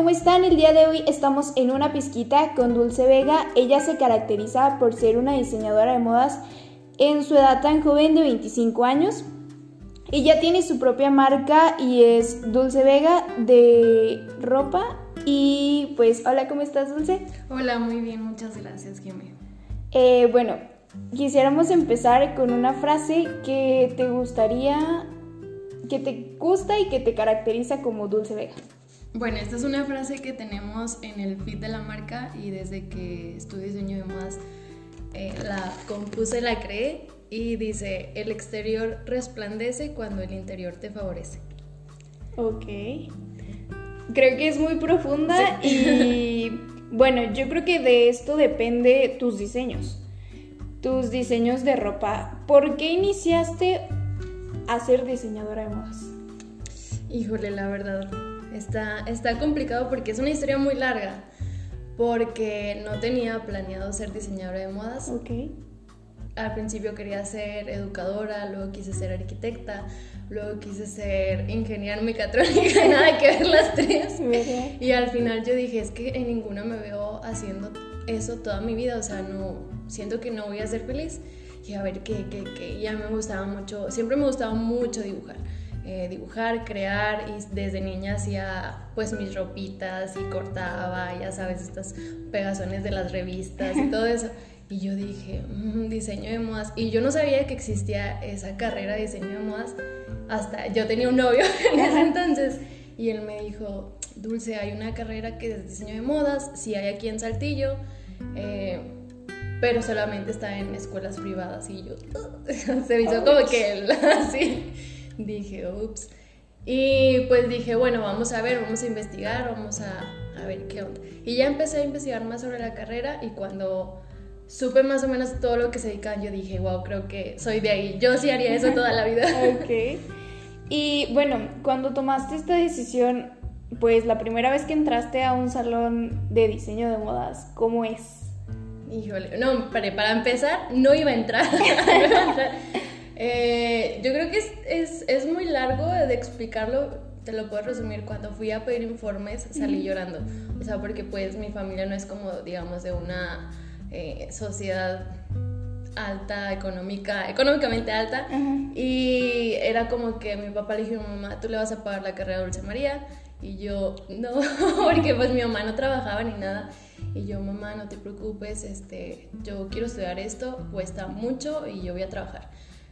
¿cómo están? El día de hoy estamos en una pizquita con Dulce Vega. Ella se caracteriza por ser una diseñadora de modas en su edad tan joven de 25 años. Ella tiene su propia marca y es Dulce Vega de ropa. Y pues, hola, ¿cómo estás, Dulce? Hola, muy bien, muchas gracias, Jimmy. Eh, bueno, quisiéramos empezar con una frase que te gustaría, que te gusta y que te caracteriza como Dulce Vega. Bueno, esta es una frase que tenemos en el feed de la marca y desde que estudio diseño de modas eh, la compuse, la creé y dice, el exterior resplandece cuando el interior te favorece. Ok. Creo que es muy profunda y bueno, yo creo que de esto depende tus diseños, tus diseños de ropa. ¿Por qué iniciaste a ser diseñadora de modas? Híjole, la verdad, Está, está complicado porque es una historia muy larga. Porque no tenía planeado ser diseñadora de modas. Ok. Al principio quería ser educadora, luego quise ser arquitecta, luego quise ser ingeniera mecatrónica, nada que ver las tres. Y al final yo dije, es que en ninguna me veo haciendo eso toda mi vida, o sea, no, siento que no voy a ser feliz. Y a ver qué, qué, qué. Ya me gustaba mucho, siempre me gustaba mucho dibujar. Eh, dibujar, crear y desde niña hacía pues mis ropitas y cortaba, ya sabes, estas pegazones de las revistas y todo eso. Y yo dije, mm, diseño de modas. Y yo no sabía que existía esa carrera de diseño de modas hasta yo tenía un novio en ese entonces. Y él me dijo, Dulce, hay una carrera que es diseño de modas, si hay aquí en Saltillo, eh, pero solamente está en escuelas privadas. Y yo, se hizo como que él, así dije, ups. Y pues dije, bueno, vamos a ver, vamos a investigar, vamos a, a, ver qué onda. Y ya empecé a investigar más sobre la carrera y cuando supe más o menos todo lo que se dedican, yo dije, wow, creo que soy de ahí. Yo sí haría eso toda la vida. ok. Y bueno, cuando tomaste esta decisión, pues la primera vez que entraste a un salón de diseño de modas, ¿cómo es? Híjole, no, para, para empezar, no iba a entrar. no iba a entrar. Eh, yo creo que es, es, es, muy largo de explicarlo, te lo puedo resumir, cuando fui a pedir informes salí llorando, o sea, porque pues mi familia no es como, digamos, de una eh, sociedad alta, económica, económicamente alta, y era como que mi papá le dijo a mi mamá, tú le vas a pagar la carrera de Dulce María, y yo, no, porque pues mi mamá no trabajaba ni nada. Y yo, mamá, no te preocupes, este, yo quiero estudiar esto, cuesta mucho y yo voy a trabajar.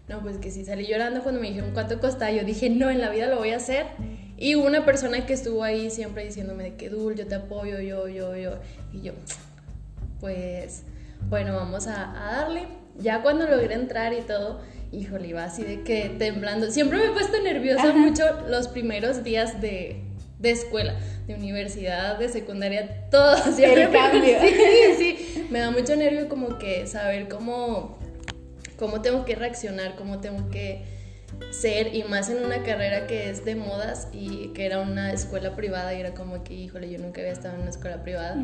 No, pues que sí, salí llorando cuando me dijeron cuánto costaba. Yo dije, no, en la vida lo voy a hacer. Y una persona que estuvo ahí siempre diciéndome de que, Dul, yo te apoyo, yo, yo, yo. Y yo, pues, bueno, vamos a, darle. Ya cuando logré entrar y todo, híjole, iba así de que temblando. Siempre me he puesto nerviosa mucho los primeros días de, de escuela, de universidad, de secundaria, todo. Siempre El cambio. Sí, sí. Me da mucho nervio como que saber cómo cómo tengo que reaccionar, cómo tengo que ser y más en una carrera que es de modas y que era una escuela privada y era como que, híjole, yo nunca había estado en una escuela privada.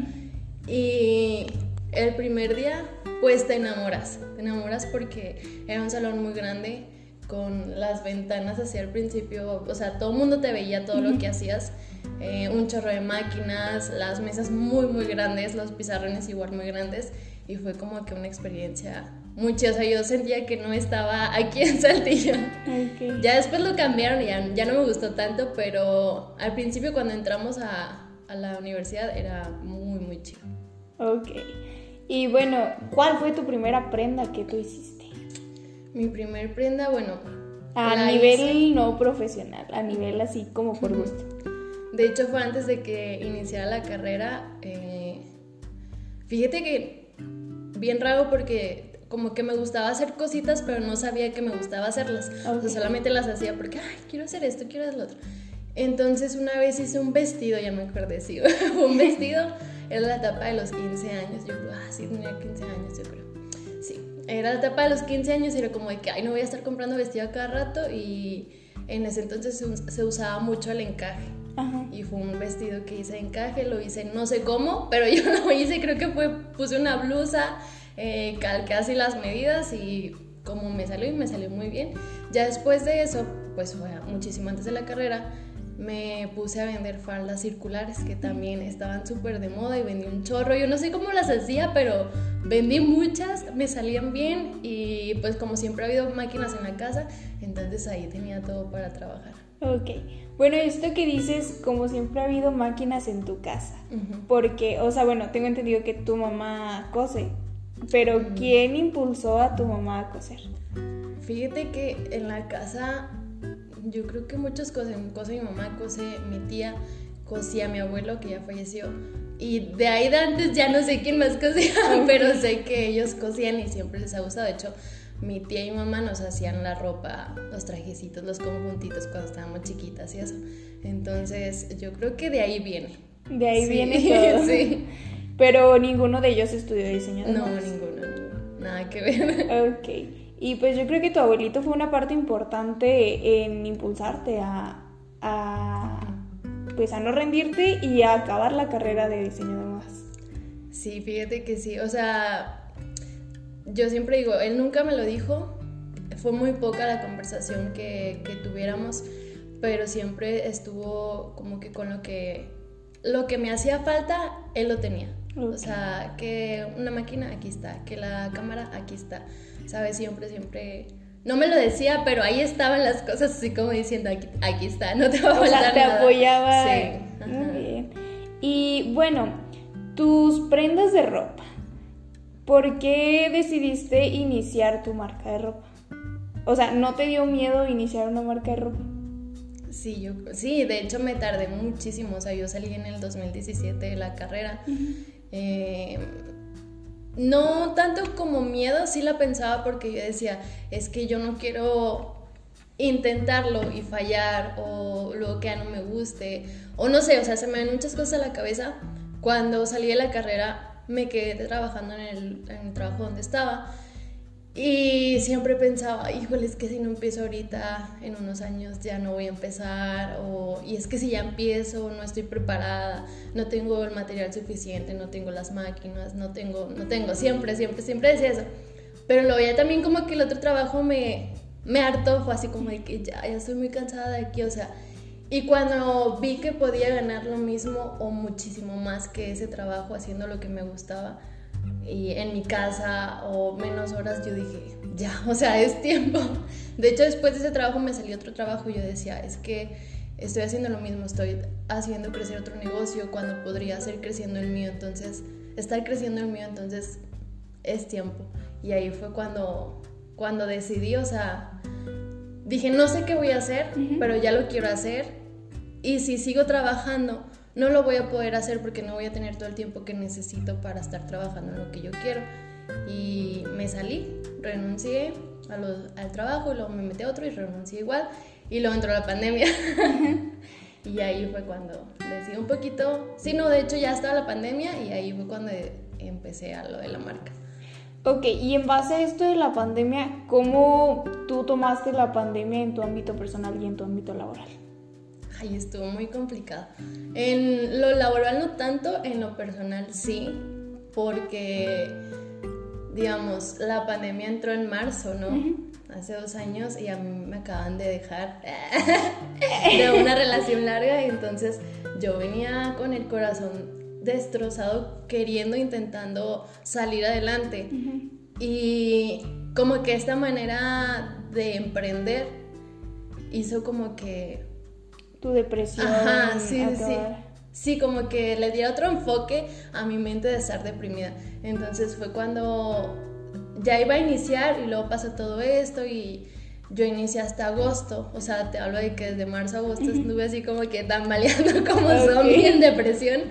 Y el primer día, pues te enamoras, te enamoras porque era un salón muy grande con las ventanas hacia el principio, o sea, todo el mundo te veía todo lo que hacías, eh, un chorro de máquinas, las mesas muy, muy grandes, los pizarrones igual muy grandes y fue como que una experiencia mucho, o sea, yo sentía que no estaba aquí en Saltillo. Ya después lo cambiaron y ya, ya, no me gustó tanto, pero al principio cuando entramos a, a la universidad era muy, muy chido. Ok. Y bueno, ¿cuál fue tu primera prenda que tú hiciste? Mi primer prenda, bueno. A nivel no profesional, a nivel así como por gusto. De hecho, fue antes de que iniciara la carrera. Eh, fíjate que bien raro porque como que me gustaba hacer cositas, pero no sabía que me gustaba hacerlas. O sea, solamente las hacía porque, ay, quiero hacer esto, quiero hacer lo otro. Entonces una vez hice un vestido, ya me acordé, sí, un vestido, era la etapa de los 15 años, yo, ah, sí, tenía 15 años, yo creo. Sí, era la etapa de los 15 años y era como de que, ay, no voy a estar comprando vestido a cada rato y en ese entonces se, usaba mucho el encaje. Y fue un vestido que hice encaje, lo hice no sé cómo, pero yo lo hice, creo que fue, puse una blusa, eh, calqué así las medidas y como me salió y me salió muy bien. Ya después de eso, pues fue muchísimo antes de la carrera, me puse a vender faldas circulares que también estaban súper de moda y vendí un chorro. Yo no sé cómo las hacía, pero vendí muchas, me salían bien y pues como siempre ha habido máquinas en la casa, entonces ahí tenía todo para trabajar. Ok, bueno, esto que dices, como siempre ha habido máquinas en tu casa, porque, o sea, bueno, tengo entendido que tu mamá cose, pero ¿quién impulsó a tu mamá a coser? Fíjate que en la casa yo creo que muchos cosen, cose mi mamá, cose mi tía, cosía mi abuelo que ya falleció. Y de ahí de antes ya no sé quién más cosía, pero sé que ellos cosían y siempre les ha gustado. De hecho, mi tía y mi mamá nos hacían la ropa, los trajecitos, los conjuntitos cuando estábamos chiquitas y eso. Entonces, yo creo que de ahí viene. De ahí viene todo. sí. Pero ninguno de ellos estudió diseño No, ninguno, ninguno. Nada que ver. Ok. Y pues yo creo que tu abuelito fue una parte importante en impulsarte a, pues a no rendirte y a acabar la carrera de diseño de modas. Sí, fíjate que sí. O sea, yo siempre digo, él nunca me lo dijo. Fue muy poca la conversación que, que tuviéramos, pero siempre estuvo como que con lo que lo que me hacía falta, él lo tenía. O sea, que una máquina, aquí está, que la cámara, aquí está. ¿sabes? Siempre, siempre... No me lo decía, pero ahí estaban las cosas así como diciendo, aquí, está, no te va a faltar o sea, te apoyaba. Sí. Muy bien. Y bueno, tus prendas de ropa. ¿Por qué decidiste iniciar tu marca de ropa? O sea, ¿no te dio miedo iniciar una marca de ropa? Sí, yo, sí, de hecho me tardé muchísimo. O sea, yo salí en el 2017 de la carrera. Eh, no tanto como miedo, sí la pensaba porque yo decía, es que yo no quiero intentarlo y fallar o luego que no me guste o no sé, o sea, se me dan muchas cosas a la cabeza. Cuando salí de la carrera me quedé trabajando en el trabajo donde estaba y siempre pensaba, híjole, es que si no empiezo ahorita, en unos años ya no voy a empezar, o, y es que si ya empiezo, no estoy preparada, no tengo el material suficiente, no tengo las máquinas, no tengo, no tengo, siempre, siempre, siempre decía eso. Pero luego ya también como que el otro trabajo me, me hartó, fue así como de que ya, ya estoy muy cansada de aquí, o sea, y cuando vi que podía ganar lo mismo o muchísimo más que ese trabajo haciendo lo que me gustaba, y en mi casa o menos horas, yo dije, ya, o sea, es tiempo. De hecho, después de ese trabajo me salió otro trabajo y yo decía, es que estoy haciendo lo mismo, estoy haciendo crecer otro negocio cuando podría ser creciendo el mío, entonces, estar creciendo el mío, entonces es tiempo. Y ahí fue cuando, cuando decidí, o sea, dije, no sé qué voy a hacer, pero ya lo quiero hacer. Y si sigo trabajando, no lo voy a poder hacer porque no voy a tener todo el tiempo que necesito para estar trabajando en lo que yo quiero. Y me salí, renuncié al trabajo, y luego me metí a otro y renuncié igual. Y luego entró la pandemia. y ahí fue cuando decidí un poquito. Sí, no, de hecho ya estaba la pandemia y ahí fue cuando empecé a lo de la marca. Ok, y en base a esto de la pandemia, ¿cómo tú tomaste la pandemia en tu ámbito personal y en tu ámbito laboral? Ay, estuvo muy complicado. En lo laboral no tanto, en lo personal sí, porque, digamos, la pandemia entró en marzo, ¿no? Hace dos años y a mí me acaban de dejar de una relación larga y entonces yo venía con el corazón destrozado, queriendo, intentando salir adelante. Y como que esta manera de emprender hizo como que tu depresión. Ajá, sí, sí. Sí, como que le diera otro enfoque a mi mente de estar deprimida. Entonces fue cuando ya iba a iniciar y luego pasó todo esto y yo inicié hasta agosto. O sea, te hablo de que desde marzo a agosto estuve así como que tambaleando como zombie en depresión.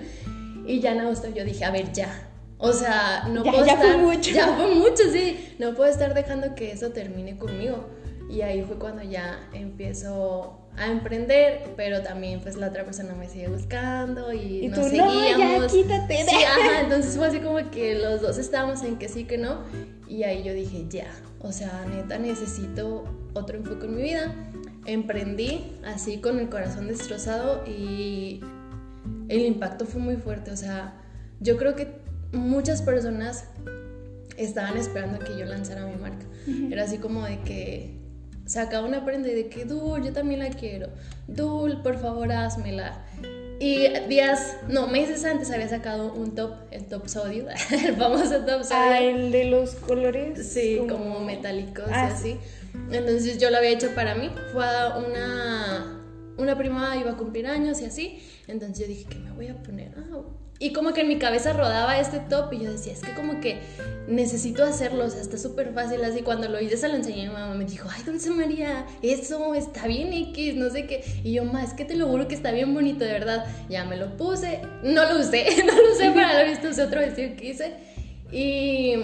Y ya en agosto yo dije, a ver, ya. O sea, no puedo ya estar. Fue mucho. Ya fue mucho, sí. No puedo estar dejando que eso termine conmigo. Y ahí fue cuando ya empiezo a emprender, pero también pues la otra persona me sigue buscando y, nos seguíamos. No, ya quítate. Sí, ajá, entonces fue así como que los dos estábamos en que sí, que no, y ahí yo dije, ya, o sea, neta necesito otro enfoque en mi vida. Emprendí así con el corazón destrozado y el impacto fue muy fuerte, o sea, yo creo que muchas personas estaban esperando que yo lanzara mi marca. Era así como de que sacaba una prenda y de que, Dul, yo también la quiero. Dul, por favor, házmela. Y días, no, meses antes había sacado un top, el top sodio, el famoso top sodio. Ah, el de los colores. Sí, como, metálicos y ah, así. Entonces yo lo había hecho para mí. Fue una, una prima iba a cumplir años y así. Entonces yo dije, ¿qué me voy a poner? Ah, y como que en mi cabeza rodaba este top y yo decía, es que como que necesito hacerlo, o sea, está súper fácil así. Cuando lo hice se lo enseñé a mi mamá, me dijo, ay, Dulce María, eso está bien X, no sé qué. Y yo, ma, es que te lo juro que está bien bonito, de verdad. Ya me lo puse, no lo usé, no lo usé para lo visto, usé otro vestido que hice. Y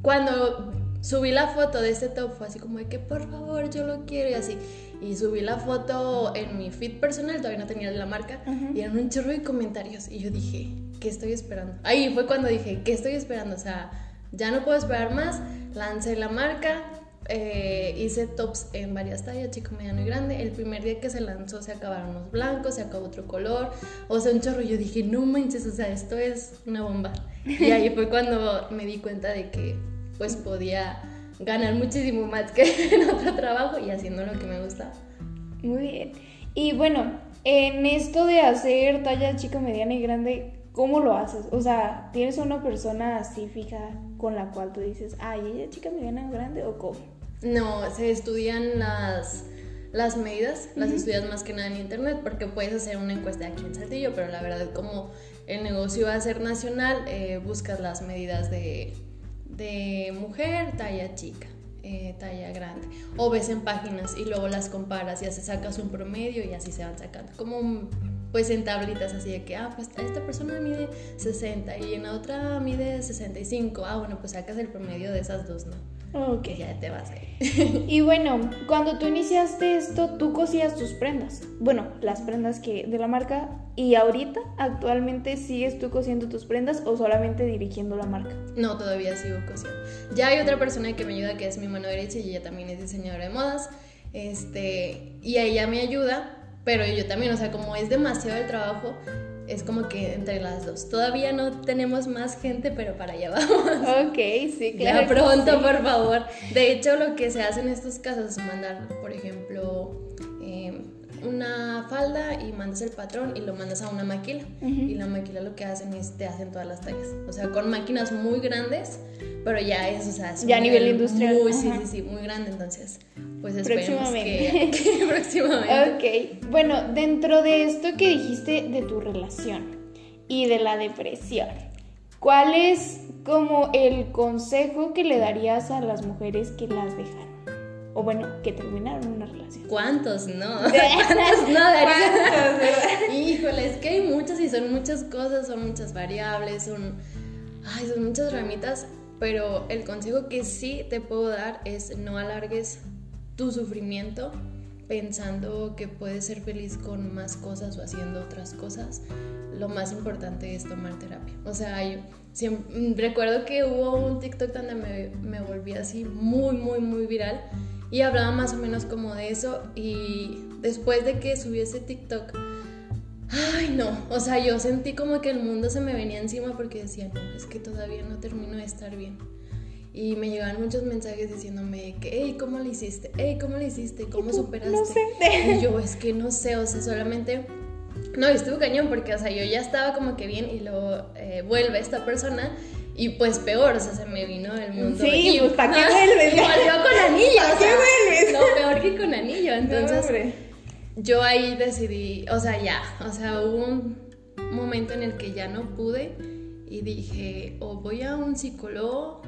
cuando subí la foto de este top fue así como que por favor yo lo quiero y así y subí la foto en mi feed personal, todavía no tenía la marca, y eran un chorro de comentarios. Y yo dije, ¿qué estoy esperando? Ahí fue cuando dije, ¿qué estoy esperando? O sea, ya no puedo esperar más. Lancé la marca, eh, hice tops en varias tallas, chico, mediano y grande. El primer día que se lanzó se acabaron los blancos, se acabó otro color, o sea, un chorro. Yo dije, no manches, o sea, esto es una bomba. Y ahí fue cuando me di cuenta de que, pues, podía ganar muchísimo más que en otro trabajo y haciendo lo que me gusta. Muy bien. Y bueno, en esto de hacer talla chica, mediana y grande, ¿cómo lo haces? O sea, ¿tienes una persona así fija con la cual tú dices, ay, ella es chica, mediana o grande o cómo? No, se estudian las, las medidas, las estudias más que nada en internet porque puedes hacer una encuesta aquí en Saltillo, pero la verdad como el negocio va a ser nacional, eh, buscas las medidas de de mujer, talla chica, eh, talla grande. O ves en páginas y luego las comparas y así sacas un promedio y así se van sacando. Como pues en tablitas así de que, ah, pues esta persona mide 60 y en la otra mide 65. Ah, bueno, pues sacas el promedio de esas dos, ¿no? Ok. ya te vas ahí. y bueno, cuando tú iniciaste esto, tú cosías tus prendas. Bueno, las prendas que de la marca. ¿Y ahorita, actualmente, sigues tú cosiendo tus prendas o solamente dirigiendo la marca? No, todavía sigo cosiendo. Ya hay otra persona que me ayuda que es mi mano derecha y ella también es diseñadora de modas. Este, y ella me ayuda, pero yo también, o sea, como es demasiado el trabajo, es como que entre las dos. Todavía no tenemos más gente, pero para allá vamos. Ok, sí, claro. Ya pronto, por favor. De hecho, lo que se hace en estos casos es mandar, por ejemplo, em, una falda y mandas el patrón y lo mandas a una maquila. Y la maquila lo que hacen es te hacen todas las tallas. O sea, con máquinas muy grandes, pero ya es, o sea, ya a nivel industrial. Muy, sí, sí, sí, muy grande. Entonces, pues esperemos que, que próximamente. Ok, bueno, dentro de esto que dijiste de tu relación y de la depresión, ¿cuál es como el consejo que le darías a las mujeres que las dejaron? O bueno, que terminaron una relación. ¿Cuántos no? ¿Cuántos no darías? Híjole, es que hay muchas y son muchas cosas, son muchas variables, son, ay, son muchas ramitas, pero el consejo que sí te puedo dar es no alargues tu sufrimiento pensando que puedes ser feliz con más cosas o haciendo otras cosas, lo más importante es tomar terapia. O sea, yo recuerdo que hubo un TikTok donde me, me volví así muy, muy, muy viral y hablaba más o menos como de eso y después de que subí ese TikTok, ay no, o sea, yo sentí como que el mundo se me venía encima porque decía, no, es que todavía no termino de estar bien y me llegaban muchos mensajes diciéndome que, hey, ¿cómo lo hiciste? Hey, ¿cómo lo hiciste? ¿Cómo superaste? No sé. Y yo, es que no sé, o sea, solamente... No, estuvo cañón porque, o sea, yo ya estaba como que bien y luego eh, vuelve esta persona y pues peor, o sea, se me vino el mundo. Sí, pues ¿para qué vuelves? Y volvió con anillo. ¿Para qué vuelves? No, peor que con anillo. Entonces, yo ahí decidí, o sea, ya, o sea, hubo un momento en el que ya no pude y dije, o voy a un psicólogo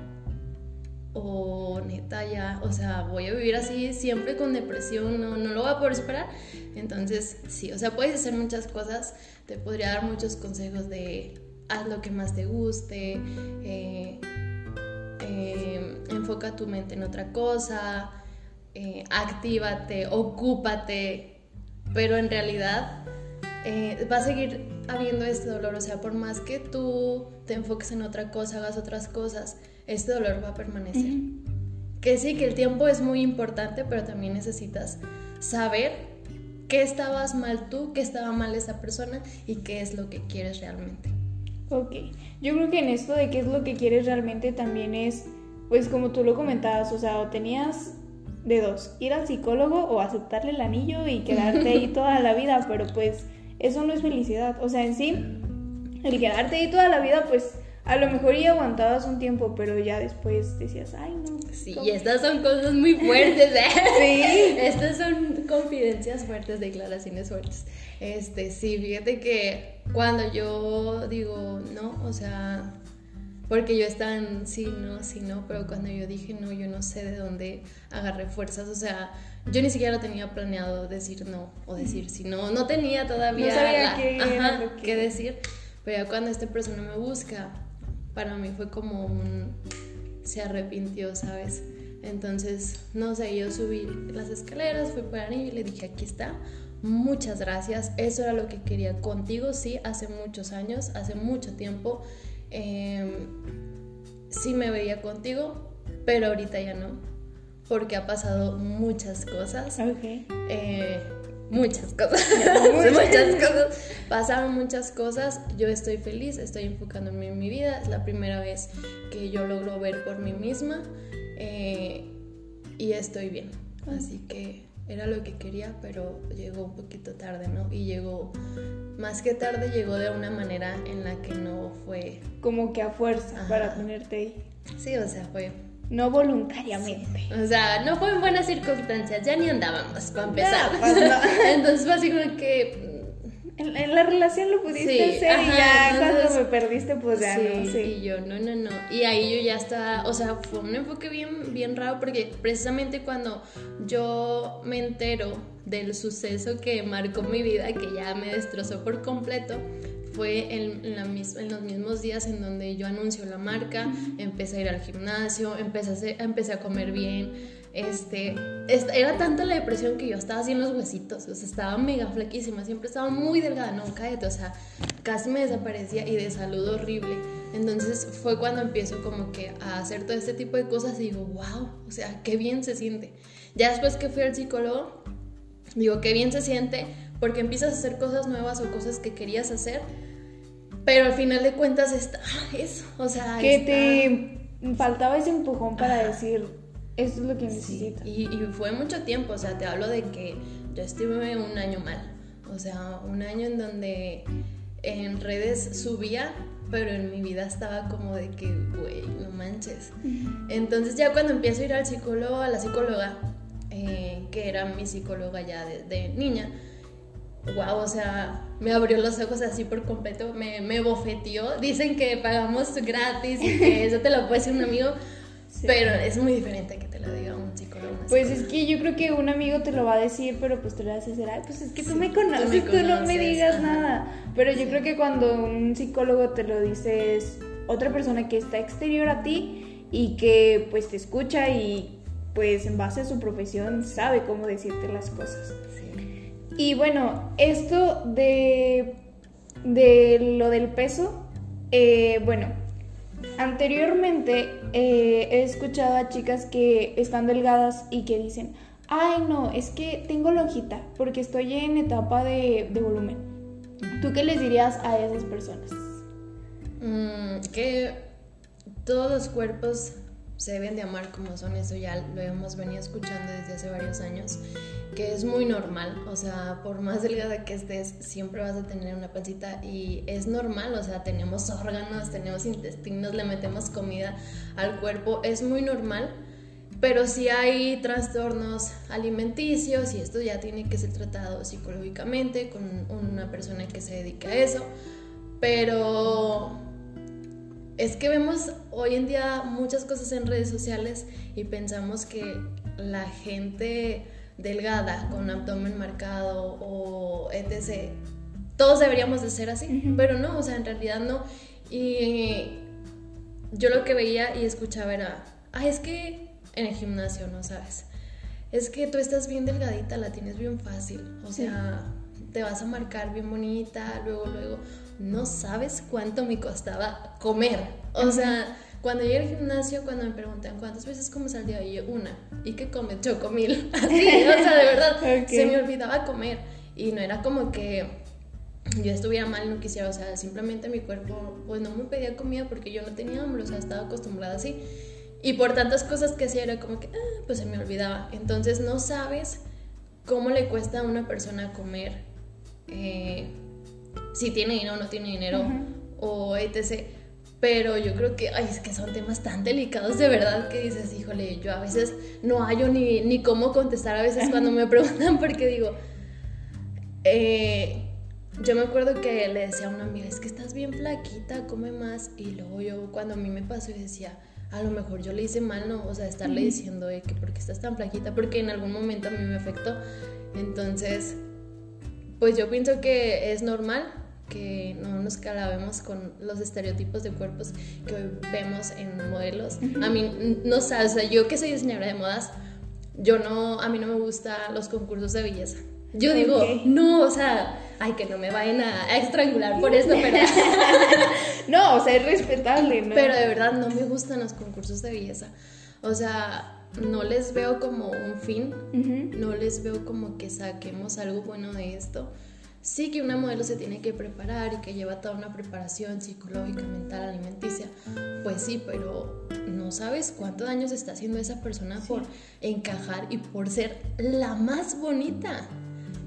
o neta ya, o sea, voy a vivir así siempre con depresión, no, no lo voy a poder superar. Entonces, sí, o sea, puedes hacer muchas cosas, te podría dar muchos consejos de haz lo que más te guste, eh, eh, enfoca tu mente en otra cosa, eh, actívate, ocúpate, pero en realidad va a seguir habiendo este dolor, o sea, por más que tú te enfoques en otra cosa, hagas otras cosas, este dolor va a permanecer. Que sí, que el tiempo es muy importante, pero también necesitas saber qué estabas mal tú, qué estaba mal esa persona y qué es lo que quieres realmente. Ok, yo creo que en esto de qué es lo que quieres realmente también es, pues como tú lo comentabas, o sea, o tenías de dos, ir al psicólogo o aceptarle el anillo y quedarte ahí toda la vida, pero pues eso no es felicidad. O sea, en sí, el quedarte ahí toda la vida, pues a lo mejor ya aguantabas un tiempo, pero ya después decías, ay, no. Sí, y estas son cosas muy fuertes, ¿eh? sí. Estas son confidencias fuertes, declaraciones fuertes. Este, sí, fíjate que cuando yo digo, no, o sea, porque yo estaba en sí, no, sí, no, pero cuando yo dije no, yo no sé de dónde agarré fuerzas, o sea, yo ni siquiera tenía planeado decir no o decir sí, no, no tenía todavía no sabía qué, qué decir, pero ya cuando esta persona me busca, para mí fue como un... se arrepintió, ¿sabes? Entonces, no sé, yo subí las escaleras, fui por ahí y le dije, aquí está, muchas gracias, eso era lo que quería contigo, sí, hace muchos años, hace mucho tiempo, em, sí me veía contigo, pero ahorita ya no, porque ha pasado muchas cosas. Okay. Eh, muchas cosas, muchas cosas, pasaron muchas cosas, yo estoy feliz, estoy enfocándome en mi vida, es la primera vez que yo logro ver por mí misma eh, y estoy bien, así que era lo que quería, pero llegó un poquito tarde, ¿no? Y llegó, más que tarde, llegó de una manera en la que no fue... Como que a fuerza para tenerte ahí. Sí, o sea, fue no voluntariamente. O sea, no fue en buenas circunstancias, ya ni andábamos para empezar. Pues Entonces fue así como que... En, la relación lo pudiste hacer y ya cuando me perdiste, pues ya no. Sí. Y yo, no, no, no. Y ahí yo ya estaba, o sea, fue un enfoque bien, bien raro porque precisamente cuando yo me entero del suceso que marcó mi vida, que ya me destrozó por completo, fue en, la en, los mismos días en donde yo anuncio la marca, empecé a ir al gimnasio, empecé a, empecé a comer bien. Este, era tanta la depresión que yo estaba así en los huesitos, o estaba mega flaquísima, siempre estaba muy delgada, no, cállate, o sea, casi me desaparecía y de salud horrible. Entonces fue cuando empiezo como que a hacer todo este tipo de cosas y digo, wow, o sea, qué bien se siente. Ya después que fui al psicólogo, digo, qué bien se siente porque empiezas a hacer cosas nuevas o cosas que querías hacer pero al final de cuentas está eso, o sea... Que te faltaba ese empujón para decir, esto es lo que necesito. Y, y, fue mucho tiempo, o sea, te hablo de que yo estuve un año mal, o sea, un año en donde en redes subía, pero en mi vida estaba como de que, güey, no manches. Entonces ya cuando empiezo a ir al psicólogo, a la psicóloga, eh, que era mi psicóloga ya de niña, wow, o sea, me abrió los ojos así por completo, me, me bofeteó. Dicen que pagamos gratis y que eso te lo puede decir un amigo, pero es muy diferente que te lo diga un psicólogo. Pues es que yo creo que un amigo te lo va a decir, pero pues te lo vas a decir, pues es que tú me conoces, tú, no me digas nada. Pero yo creo que cuando un psicólogo te lo dice es otra persona que está exterior a ti y que pues te escucha y pues en base a su profesión sabe cómo decirte las cosas. Y bueno, esto de, de lo del peso, eh, bueno, anteriormente eh, he escuchado a chicas que están delgadas y que dicen, ay no, es que tengo lonjita porque estoy en etapa de, volumen. ¿Tú qué les dirías a esas personas? Mm, que todos los cuerpos se deben de amar como son, eso ya lo hemos venido escuchando desde hace varios años, que es muy normal, o sea, por más delgada que estés, siempre vas a tener una pancita y es normal, o sea, tenemos órganos, tenemos intestinos, le metemos comida al cuerpo, es muy normal, pero si hay trastornos alimenticios y esto ya tiene que ser tratado psicológicamente con una persona que se dedique a eso, pero es que vemos hoy en día muchas cosas en redes sociales y pensamos que la gente delgada con abdomen marcado o etc. Todos deberíamos de ser así, pero no, o sea, en realidad no. Y yo lo que veía y escuchaba era, ah, es que en el gimnasio, ¿no sabes? Es que tú estás bien delgadita, la tienes bien fácil, o sea, te vas a marcar bien bonita, luego, luego no sabes cuánto me costaba comer. O sea, cuando llegué al gimnasio, cuando me preguntan cuántas veces comes al día, y yo una. ¿Y qué comes? Chocomil. Así, o sea, de verdad, se me olvidaba comer. Y no era como que yo estuviera mal, no quisiera, o sea, simplemente mi cuerpo, pues no me pedía comida porque yo no tenía hambre, o sea, estaba acostumbrada así. Y por tantas cosas que hacía era como que, ah, pues se me olvidaba. Entonces no sabes cómo le cuesta a una persona comer, eh, si tiene dinero o no tiene dinero, o etc. Pero yo creo que, ay, es que son temas tan delicados de verdad que dices, híjole, yo a veces no hallo ni, ni cómo contestar a veces cuando me preguntan porque digo, eh, yo me acuerdo que le decía a una amiga, es que estás bien flaquita, come más. Y luego yo cuando a mí me pasó y decía, a lo mejor yo le hice mal, ¿no? O sea, estarle diciendo de que porque estás tan flaquita, porque en algún momento a mí me afectó. Entonces, pues yo pienso que es normal que no nos calabemos con los estereotipos de cuerpos que vemos en modelos. A mí, no sé, o sea, yo que soy diseñadora de modas, yo no, a mí no me gustan los concursos de belleza. Yo digo, no, o sea, ay, que no me vayan a, estrangular por esto, pero... no, o sea, es respetable, ¿no? Pero de verdad no me gustan los concursos de belleza. O sea, no les veo como un fin, no les veo como que saquemos algo bueno de esto. Sí que una modelo se tiene que preparar y que lleva toda una preparación psicológica, mental, alimenticia. Pues sí, pero no sabes cuánto daño se está haciendo esa persona por encajar y por ser la más bonita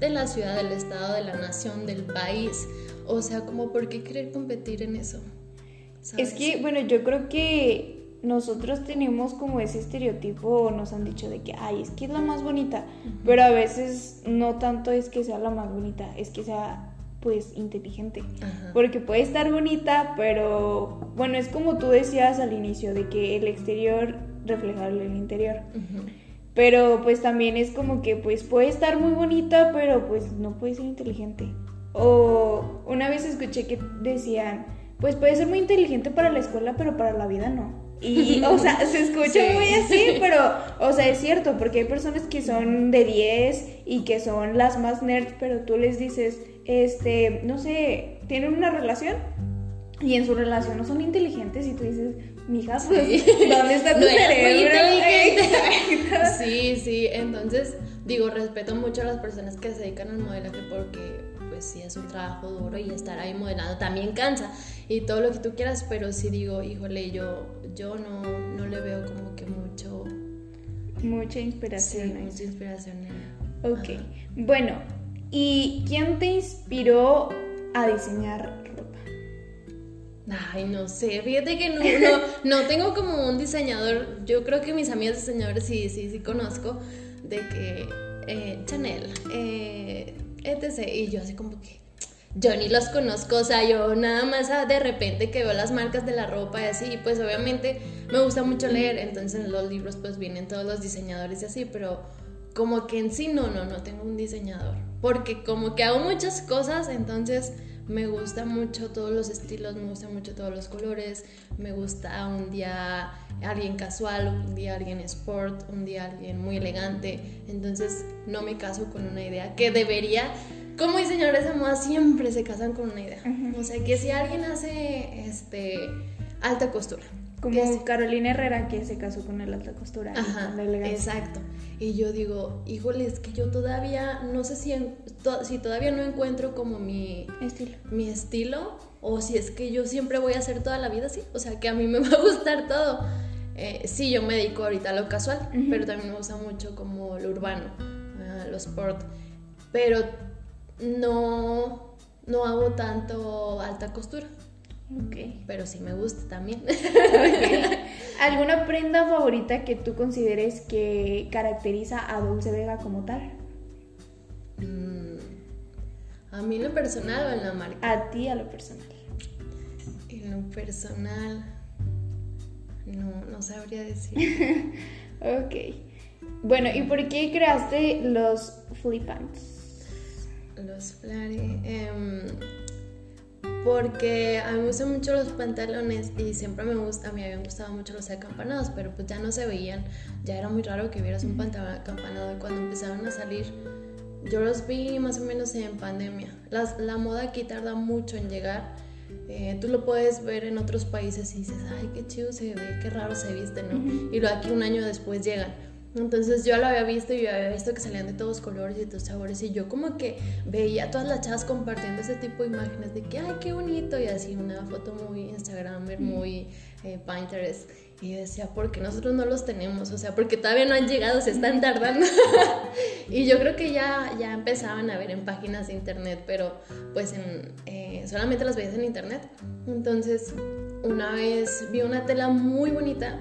de la ciudad, del estado, de la nación, del país. O sea, como por qué querer competir en eso. Es que, bueno, yo creo que nosotros tenemos como ese estereotipo, nos han dicho de que, ay, es que es la más bonita, pero a veces no tanto es que sea la más bonita, es que sea pues inteligente, porque puede estar bonita, pero bueno, es como tú decías al inicio, de que el exterior refleja el interior. Pero pues también es como que pues puede estar muy bonita, pero pues no puede ser inteligente. O una vez escuché que decían, pues puede ser muy inteligente para la escuela, pero para la vida no. Y, o sea, se escucha muy así, pero, o sea, es cierto, porque hay personas que son de 10 y que son las más nerds, pero tú les dices, este, no sé, tienen una relación y en su relación no son inteligentes y tú dices, mija, pues, ¿dónde está tu cerebro? sí, sí, entonces digo, respeto mucho a las personas que se dedican al modelaje porque pues sí es un trabajo duro y estar ahí modelando también cansa y todo lo que tú quieras, pero sí digo, híjole, yo, yo no, no le veo como que mucho... Mucha inspiración. Sí, mucha inspiración. Ok, bueno, ¿y quién te inspiró a diseñar Ay, no sé, fíjate que no, no, no, tengo como un diseñador, yo creo que mis amigos diseñadores sí, sí, sí conozco, de que eh, Chanel, eh, etc. Y yo así como que, yo ni los conozco, o sea, yo nada más ah, de repente que veo las marcas de la ropa y así, y pues obviamente me gusta mucho leer, entonces en los libros pues vienen todos los diseñadores y así, pero como que en sí no, no, no tengo un diseñador, porque como que hago muchas cosas, entonces me gusta mucho todos los estilos, me gustan mucho todos los colores, me gusta un día alguien casual, un día alguien sport, un día alguien muy elegante, entonces no me caso con una idea que debería, como diseñadores de moda siempre se casan con una idea, o sea que si alguien hace este alta costura, como Carolina Herrera que se casó con el alta costura. Ajá, exacto. Y yo digo, híjole, es que yo todavía, no sé si, si todavía no encuentro como mi estilo. mi estilo o si es que yo siempre voy a hacer toda la vida así. O sea, que a mí me va a gustar todo. Eh, sí, yo me dedico ahorita a lo casual, pero también me gusta mucho como lo urbano, uh, lo sport. Pero no, no hago tanto alta costura. Ok. Pero sí me gusta también. ¿Alguna prenda favorita que tú consideres que caracteriza a Dulce Vega como tal? Mm, ¿A mí en lo personal o en la marca? A ti a lo personal. En lo personal. No, no sabría decir. ok. Bueno, ¿y por qué creaste los flipants? Los flare. Em, porque a mí me gustan mucho los pantalones y siempre me gusta, a mí me habían gustado mucho los acampanados, pero pues ya no se veían, ya era muy raro que vieras un pantalón acampanado y cuando empezaron a salir, yo los vi más o menos en pandemia. la moda aquí tarda mucho en llegar, eh, tú lo puedes ver en otros países y dices, ay, qué chido se ve, qué raro se viste, ¿no? Y luego aquí un año después llegan. Entonces yo lo había visto y yo había visto que salían de todos colores y de todos sabores y yo como que veía a todas las chavas compartiendo ese tipo de imágenes de que, ay, qué bonito y así una foto muy Instagramer, muy eh, Pinterest Y yo decía, ¿por qué nosotros no los tenemos? O sea, porque todavía no han llegado, se están tardando. y yo creo que ya, ya empezaban a ver en páginas de internet, pero pues en, eh, solamente las veías en internet. Entonces, una vez vi una tela muy bonita,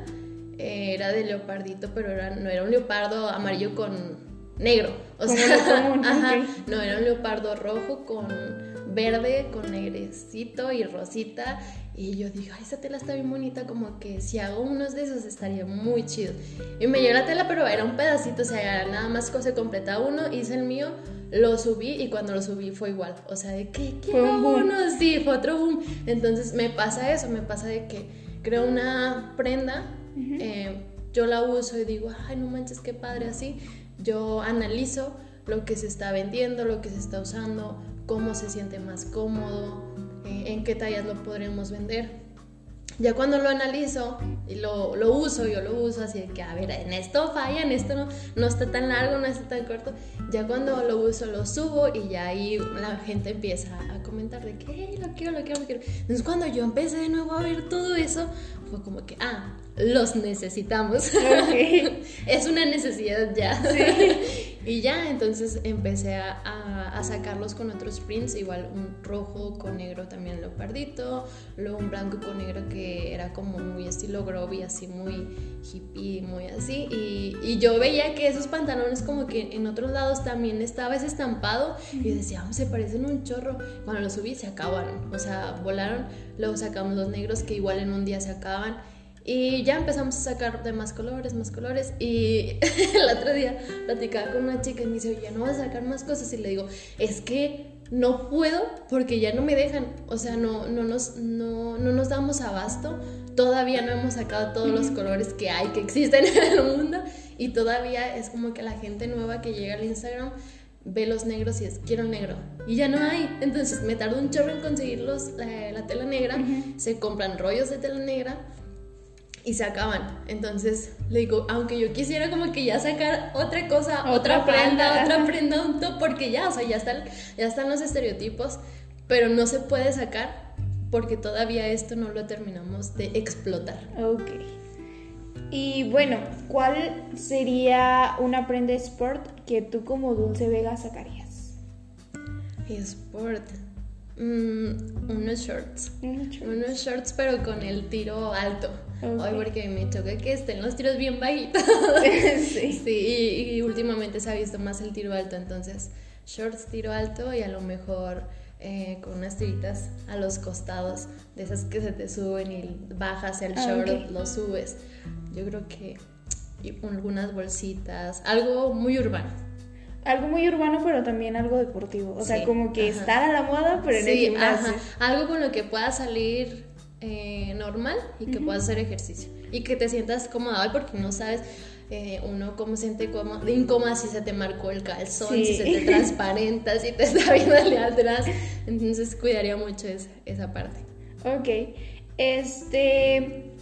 eh, era de leopardito, pero era, no era un leopardo amarillo con negro. O sea, no, era un leopardo rojo con verde, con negrecito y rosita. Y yo dije, ay, esa tela está bien bonita, como que si hago unos de esos estaría muy chido. Y me llegó la tela, pero era un pedacito, o sea, nada más se completaba uno, hice el mío, lo subí y cuando lo subí fue igual. O sea, de que fue un boom. sí, fue otro boom. Entonces me pasa eso, me pasa de que creo una prenda, eh, yo la uso y digo, ay, no manches, qué padre así. Yo analizo lo que se está vendiendo, lo que se está usando, cómo se siente más cómodo, eh, en qué tallas lo podremos vender. Ya cuando lo analizo y lo, lo, uso, yo lo uso así de que, a ver, en esto falla, en esto no, no está tan largo, no está tan corto. Ya cuando lo uso, lo subo y ya ahí la gente empieza a comentar de que, hey, lo quiero, lo quiero, lo quiero. Entonces cuando yo empecé de nuevo a ver todo eso, fue como que, ah, los necesitamos. es una necesidad ya. Y ya, entonces empecé a, a, sacarlos con otros prints, igual un rojo con negro también leopardito, luego un blanco con negro que era como muy estilo groby, así muy hippie, muy así. Y, y yo veía que esos pantalones como que en otros lados también estaba ese estampado y decía, oh, se parecen un chorro. Cuando los subí se acabaron, o sea, volaron, luego sacamos los negros que igual en un día se acaban y ya empezamos a sacar de más colores, más colores. Y el otro día platicaba con una chica y me dice, oye, ¿no vas a sacar más cosas? Y le digo, es que no puedo porque ya no me dejan. O sea, no, no, nos, no, no nos damos abasto. Todavía no hemos sacado todos los colores que hay, que existen en el mundo. Y todavía es como que la gente nueva que llega al Instagram ve los negros y es quiero negro y ya no hay entonces me tardo un chorro en conseguir los, la, tela negra se compran rollos de tela negra y se acaban. Entonces le digo, aunque yo quisiera como que ya sacar otra cosa, otra, prenda, otra prenda, un top, porque ya, o sea, ya están, ya están los estereotipos, pero no se puede sacar porque todavía esto no lo terminamos de explotar. Ok. Y bueno, ¿cuál sería una prenda sport que tú como Dulce Vega sacarías? Sport. Mm, unos shorts. Unos shorts, pero con el tiro alto. Ay, porque me choca que estén los tiros bien bajitos. sí. sí y, últimamente se ha visto más el tiro alto, entonces shorts, tiro alto y a lo mejor eh, con unas tiritas a los costados, de esas que se te suben y bajas el ah, short, lo subes. Yo creo que y algunas bolsitas, algo muy urbano. Algo muy urbano, pero también algo deportivo. O sea, como que estar a la moda, pero en el gimnasio. Algo con lo que pueda salir eh, normal y que puedas hacer ejercicio y que te sientas cómoda porque no sabes eh, uno cómo se siente cómodo, incómoda si se te marcó el calzón, si se te transparenta, si te está viendo de atrás. Entonces cuidaría mucho esa, esa parte. Ok. Este.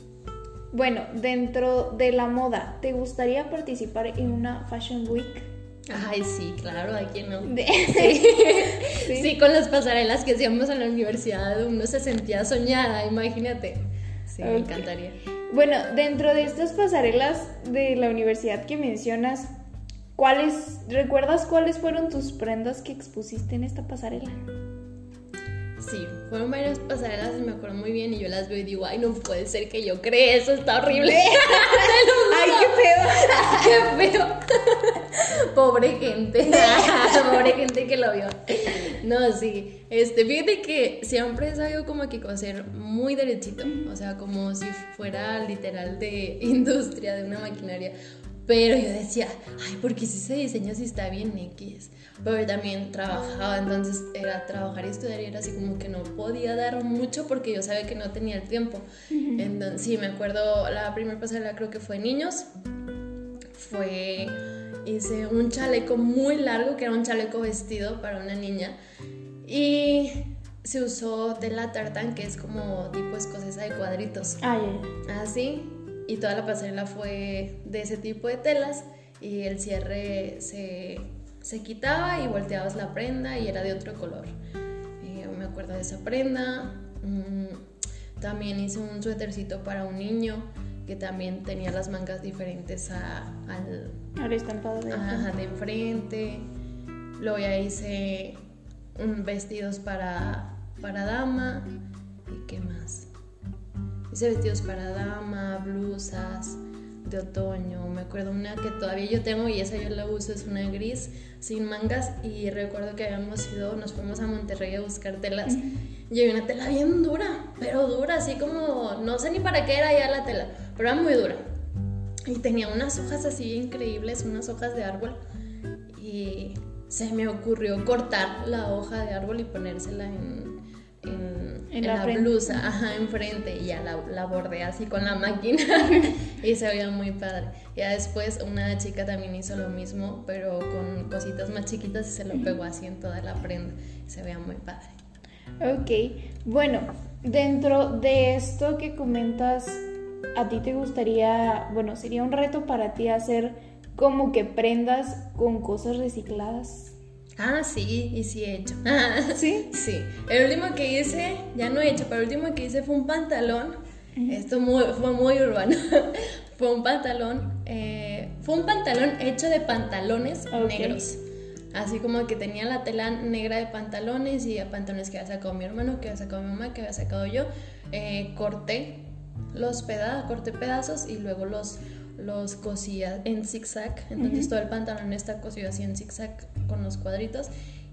Bueno, dentro de la moda, ¿te gustaría participar en una Fashion Week? Ay, sí, claro, ¿a quién no? Sí. con las pasarelas que hacíamos en la universidad, uno se sentía soñada, imagínate. Sí, me encantaría. Bueno, dentro de estas pasarelas de la universidad que mencionas, ¿cuáles, recuerdas cuáles fueron tus prendas que expusiste en esta pasarela? Sí, fueron varias pasarelas y me acuerdo muy bien y yo las veo y digo, ay, no puede ser que yo cree eso, está horrible. ay, qué feo. qué feo. Pobre gente. Pobre gente que lo vio. No, sí. Este, fíjate que siempre he sabido como que coser muy derechito. O sea, como si fuera literal de industria, de una maquinaria. Pero yo decía, ay, porque si ese diseño sí está bien X. Pero también trabajaba, entonces era trabajar y estudiar y era así como que no podía dar mucho porque yo sabía que no tenía el tiempo. Entonces, sí, me acuerdo, la primera pasarela creo que fue niños. Fue, hice un chaleco muy largo, que era un chaleco vestido para una niña. Y se usó tela tartan, que es como tipo escocesa de cuadritos. Ah, Así y toda la pasarela fue de ese tipo de telas y el cierre se, se quitaba y volteabas la prenda y era de otro color. Eh, me acuerdo de esa prenda. Mm, también hice un suétercito para un niño que también tenía las mangas diferentes a, al, al estampado de, ajá, de enfrente. Luego ya hice vestidos para, para dama. ¿Y qué más? Hice vestidos para dama, blusas de otoño. Me acuerdo una que todavía yo tengo y esa yo la uso, es una gris sin mangas. Y recuerdo que habíamos ido, nos fuimos a Monterrey a buscar telas. Y había una tela bien dura, pero dura, así como, no sé ni para qué era ya la tela, pero era muy dura. Y tenía unas hojas así increíbles, unas hojas de árbol. Y se me ocurrió cortar la hoja de árbol y ponérsela en, en, la, blusa, ajá, enfrente, y ya la, la bordé así con la máquina y se veía muy padre. Ya después una chica también hizo lo mismo, pero con cositas más chiquitas y se lo pegó así en toda la prenda. Se veía muy padre. Ok, bueno, dentro de esto que comentas, ¿a ti te gustaría, bueno, sería un reto para ti hacer como que prendas con cosas recicladas? Ah, sí, y sí he hecho. ¿Sí? Sí. El último que hice, ya no he hecho, pero el último que hice fue un pantalón. Esto fue muy urbano. fue un pantalón, eh, fue un pantalón hecho de pantalones negros. Así como que tenía la tela negra de pantalones y pantalones que había sacado mi hermano, que había sacado mi mamá, que había sacado yo. Eh, corté los pedazos, corté pedazos y luego los, los cosía en zigzag. Entonces todo el pantalón está cosido así en zigzag con los cuadritos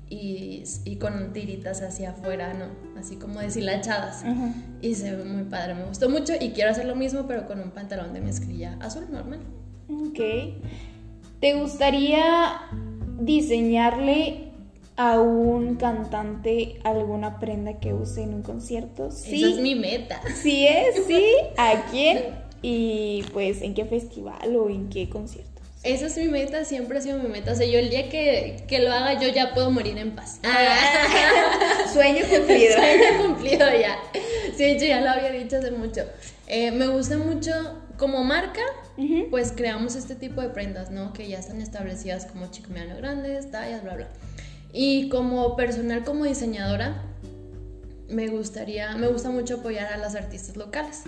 y, y con tiritas hacia afuera, ¿no? Así como deshilachadas. Y se ve muy padre, me gustó mucho y quiero hacer lo mismo pero con un pantalón de mezclilla azul normal. Ok. ¿Te gustaría diseñarle a un cantante alguna prenda que use en un concierto. Sí. Esa es mi meta. Sí es, sí. ¿A quién? Y pues en qué festival o en qué concierto. Esa es mi meta, siempre ha sido mi meta. O sea, yo el día que, que lo haga, yo ya puedo morir en paz. Ah. Sueño cumplido. Sueño cumplido ya. Sí, yo ya lo había dicho hace mucho. Eh, me gusta mucho como marca, pues creamos este tipo de prendas, ¿no? Que ya están establecidas como chico mediano grandes, tallas, bla, bla. Y como personal, como diseñadora, me gustaría, me gusta mucho apoyar a las artistas locales,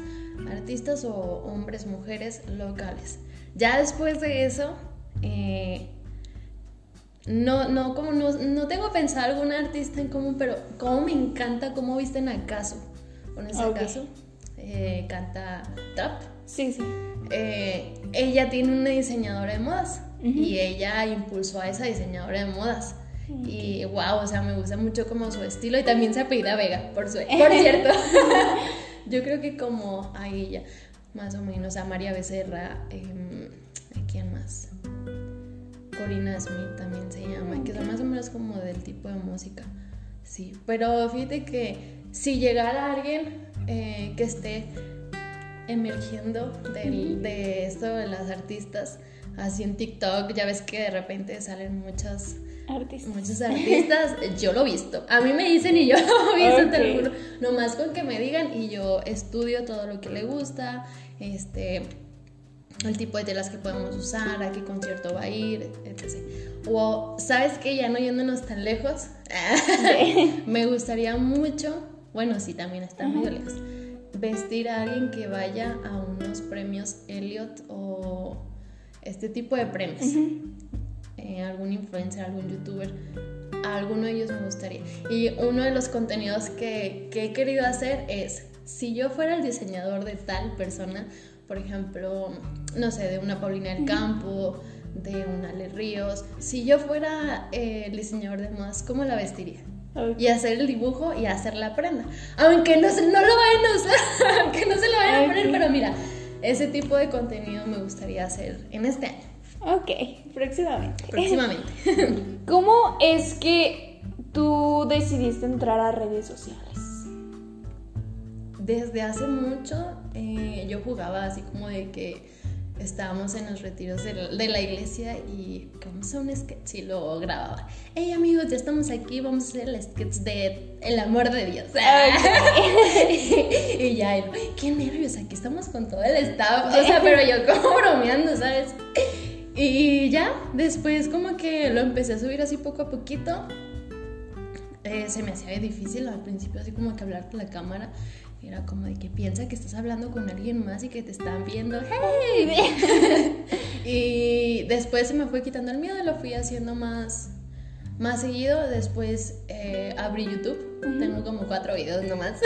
artistas o hombres, mujeres locales. Ya después de eso, eh, no, no, como no, no tengo pensado alguna artista en común, pero como me encanta cómo visten a Caso. Con ese caso, eh, canta trap. Sí, sí. Eh, ella tiene una diseñadora de modas y ella impulsó a esa diseñadora de modas. Y wow, o sea, me gusta mucho como su estilo y también se apellida Vega, por, su, por cierto. Yo creo que como a ella, más o menos, a María Becerra, eh, ¿quién más? Corina Smith también se llama, que son más o menos como del tipo de música. Sí, pero fíjate que si llegara alguien eh, que esté emergiendo de esto de las artistas, así en TikTok, ya ves que de repente salen muchas artistas. Muchos artistas, yo lo he visto. A mí me dicen y yo lo he visto, te lo Nomás con que me digan y yo estudio todo lo que le gusta, este, el tipo de telas que podemos usar, a qué concierto va a ir, etc. O, ¿sabes qué? Ya no yéndonos tan lejos, me gustaría mucho, bueno, sí, también está medio lejos vestir a alguien que vaya a unos premios Elliot o este tipo de premios. Eh, algún influencer, algún youtuber, a alguno de ellos me gustaría. Y uno de los contenidos que, que he querido hacer es, si yo fuera el diseñador de tal persona, por ejemplo, no sé, de una Paulina del Campo, de una Ale Ríos, si yo fuera eh, el diseñador de modas, ¿cómo la vestiría? y hacer el dibujo y hacer la prenda. Aunque no, se, no lo vayan a usar, aunque no se lo vayan a poner, pero mira, ese tipo de contenido me gustaría hacer en este año. Ok, próximamente. Próximamente. ¿Cómo es que tú decidiste entrar a redes sociales? Desde hace mucho eh, yo jugaba así como de que estábamos en los retiros de la, iglesia y vamos a un sketch y lo grababa. Hey amigos, ya estamos aquí, vamos a hacer el sketch de El amor de Dios. y, ya, qué nervios, aquí estamos con todo el staff. O sea, pero yo como bromeando, ¿sabes? Y ya, después como que lo empecé a subir así poco a poquito. Eh, se me hacía difícil al principio, así como que hablar con la cámara. Era como de que piensa que estás hablando con alguien más y que te están viendo. ¡Hey! y después se me fue quitando el miedo, lo fui haciendo más, más seguido. Después eh, abrí YouTube. Tengo como cuatro videos nomás.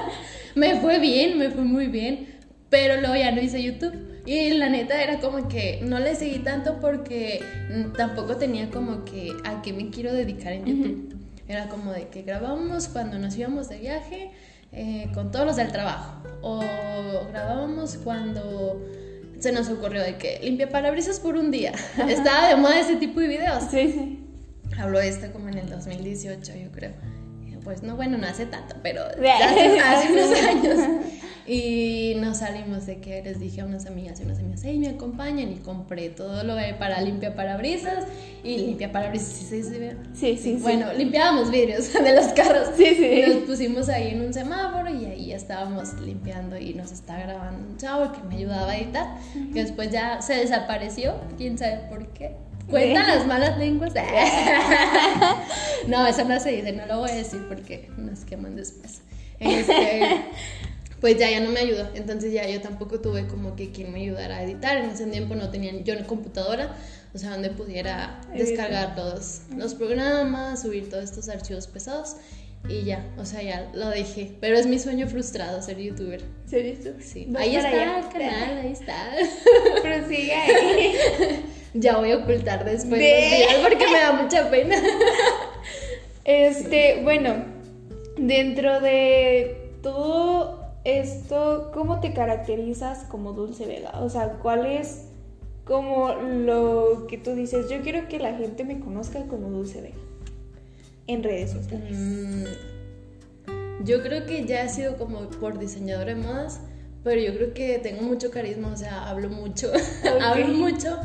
me fue bien, me fue muy bien. Pero luego ya no hice YouTube. Y la neta era como que no le seguí tanto porque tampoco tenía como que a qué me quiero dedicar en YouTube. Era como de que grabábamos cuando nos íbamos de viaje eh, con todos los del trabajo. O grabábamos cuando se nos ocurrió de que limpia parabrisas por un día. Estaba de moda ese tipo de videos. Sí, sí. Habló este como en el 2018, yo creo. Pues no, bueno, no hace tanto, pero hace, hace unos años. Y nos salimos de que les dije a unas amigas y unas amigas, hey, me acompañan y compré todo lo de para limpia parabrisas y limpia parabrisas, ¿sí se dice Sí, sí, Bueno, limpiábamos vidrios de los carros. Sí, sí. Y nos pusimos ahí en un semáforo y ahí estábamos limpiando y nos está grabando un chavo que me ayudaba a editar, que después ya se desapareció, quién sabe por qué. Cuentan las malas lenguas. no, eso no se dice, no lo voy a decir porque nos queman después. Este, pues ya, ya no me ayudó. Entonces ya yo tampoco tuve como que quien me ayudara a editar. En ese tiempo no tenía yo una computadora, o sea, donde pudiera descargar todos los programas, subir todos estos archivos pesados. Y ya, o sea, ya lo dejé. Pero es mi sueño frustrado ser youtuber. ¿Ser youtuber? Sí. Ahí está el canal, ahí está. Pero sigue ahí. ya voy a ocultar después de... porque me da mucha pena. Este, bueno, dentro de todo esto, ¿cómo te caracterizas como Dulce Vega? O sea, ¿cuál es como lo que tú dices? Yo quiero que la gente me conozca como Dulce Vega en redes sociales. Mm, yo creo que ya ha sido como por diseñadora de modas, pero yo creo que tengo mucho carisma, o sea, hablo mucho, hablo mucho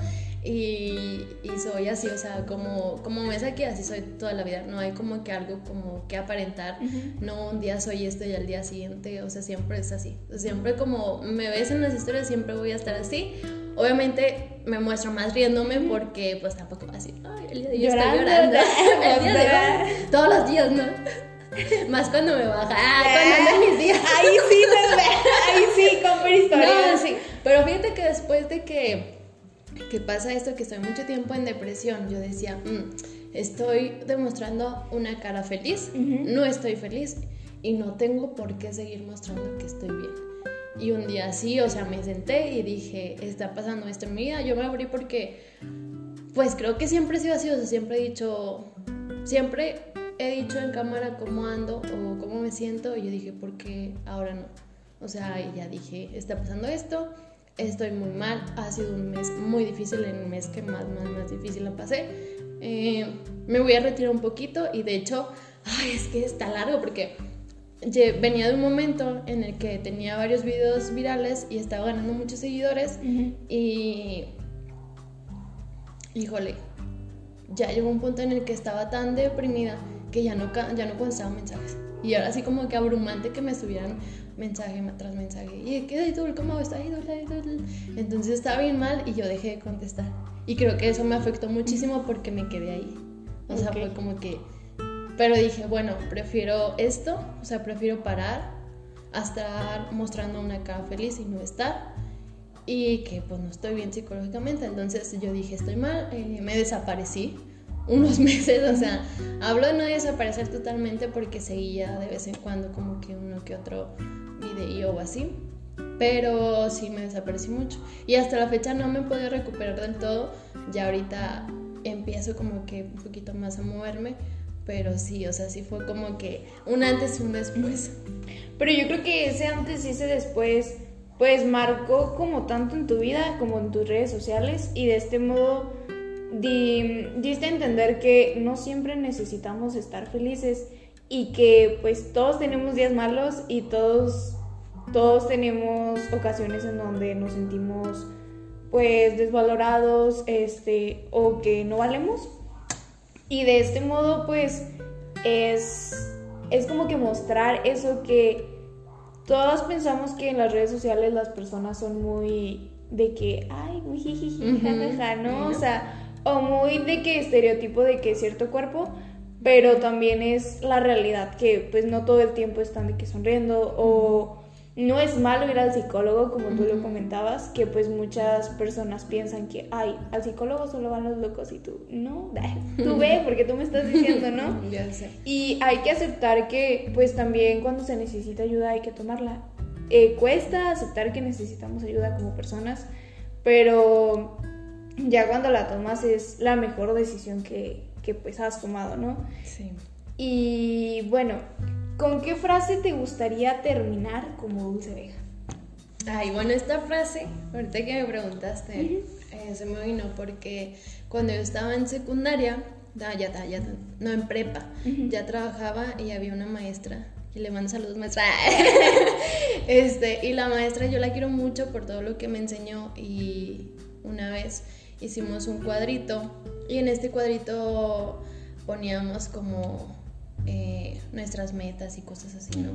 y, soy así, o sea, como, como ves aquí, así soy toda la vida. No hay como que algo como que aparentar. No, un día soy esto y al día siguiente, o sea, siempre es así. Siempre como me ves en las historias, siempre voy a estar así. Obviamente me muestro más riéndome porque pues tampoco así, ay, el día de hoy estoy llorando. todos los días, ¿no? Más cuando me baja, ah, cuando ando mis días. Ahí sí, ahí sí, con historias. No, sí. Pero fíjate que después de que que pasa esto, que estoy mucho tiempo en depresión, yo decía, mm, estoy demostrando una cara feliz, no estoy feliz y no tengo por qué seguir mostrando que estoy bien. Y un día sí, o sea, me senté y dije, está pasando esto en mi vida, yo me abrí porque, pues creo que siempre he sido así, o sea, siempre he dicho, siempre he dicho en cámara cómo ando o cómo me siento y yo dije, ¿por qué ahora no? O sea, ya dije, está pasando esto, estoy muy mal, ha sido un mes muy difícil, el mes que más, más, más difícil la pasé. Eh, me voy a retirar un poquito y de hecho, ay, es que está largo porque venía de un momento en el que tenía varios videos virales y estaba ganando muchos seguidores y, híjole, ya llegó un punto en el que estaba tan deprimida que ya no, ya no contestaba mensajes. Y ahora sí como que abrumante que me estuvieran mensaje tras mensaje. ¿Y qué tú? ¿Cómo está? Entonces estaba bien mal y yo dejé de contestar. Y creo que eso me afectó muchísimo porque me quedé ahí. O sea, fue como que... Pero dije, bueno, prefiero esto, o sea, prefiero parar a estar mostrando una cara feliz y no estar. Y que pues no estoy bien psicológicamente. Entonces yo dije, estoy mal, eh, me desaparecí unos meses, o sea, hablo de no desaparecer totalmente porque seguía de vez en cuando como que uno que otro video o así, pero sí me desaparecí mucho. Y hasta la fecha no me puedo recuperar del todo, ya ahorita empiezo como que un poquito más a moverme, pero sí, o sea, sí fue como que un antes y un después. Pero yo creo que ese antes y ese después pues marcó como tanto en tu vida como en tus redes sociales y de este modo diste a entender que no siempre necesitamos estar felices y que pues todos tenemos días malos y todos todos tenemos ocasiones en donde nos sentimos pues desvalorados este o que no valemos. Y de este modo pues es es como que mostrar eso que todos pensamos que en las redes sociales las personas son muy de que ay jiji, uh ¿no? o sea o muy de que estereotipo de que cierto cuerpo pero también es la realidad que pues no todo el tiempo están de que sonriendo o no es malo ir al psicólogo como tú lo comentabas, que pues muchas personas piensan que, ay, al psicólogo solo van los locos y tú, no, tú ve porque tú me estás diciendo, ¿no? ya sé. Y hay que aceptar que pues también cuando se necesita ayuda hay que tomarla. Eh, cuesta aceptar que necesitamos ayuda como personas, pero ya cuando la tomas es la mejor decisión que, que pues has tomado, ¿no? Sí. Y bueno, ¿con qué frase te gustaría terminar como Dulce Vega? Ay, bueno, esta frase, ahorita que me preguntaste, eh, se me vino porque cuando yo estaba en secundaria, ya, ya, ya, no en prepa, ya trabajaba y había una maestra y le mando saludos maestra. este, y la maestra yo la quiero mucho por todo lo que me enseñó y una vez hicimos un cuadrito y en este cuadrito poníamos como eh, nuestras metas y cosas así, ¿no?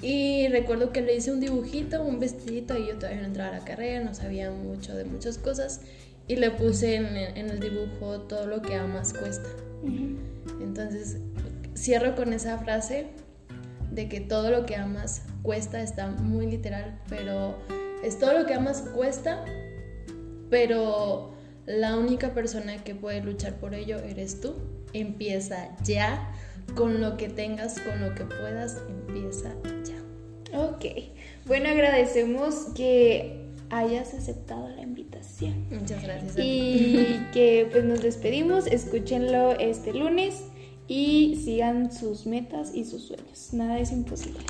Y recuerdo que le hice un dibujito, un vestidito, y yo todavía no entraba a la carrera, no sabía mucho de muchas cosas, y le puse en, el dibujo todo lo que amas cuesta. Entonces, cierro con esa frase de que todo lo que amas cuesta, está muy literal, pero es todo lo que amas cuesta, pero la única persona que puede luchar por ello eres tú. Empieza ya con lo que tengas, con lo que puedas, empieza ya. Ok, bueno, agradecemos que hayas aceptado la invitación. Muchas gracias. y que pues nos despedimos, escúchenlo este lunes y sigan sus metas y sus sueños. Nada es imposible.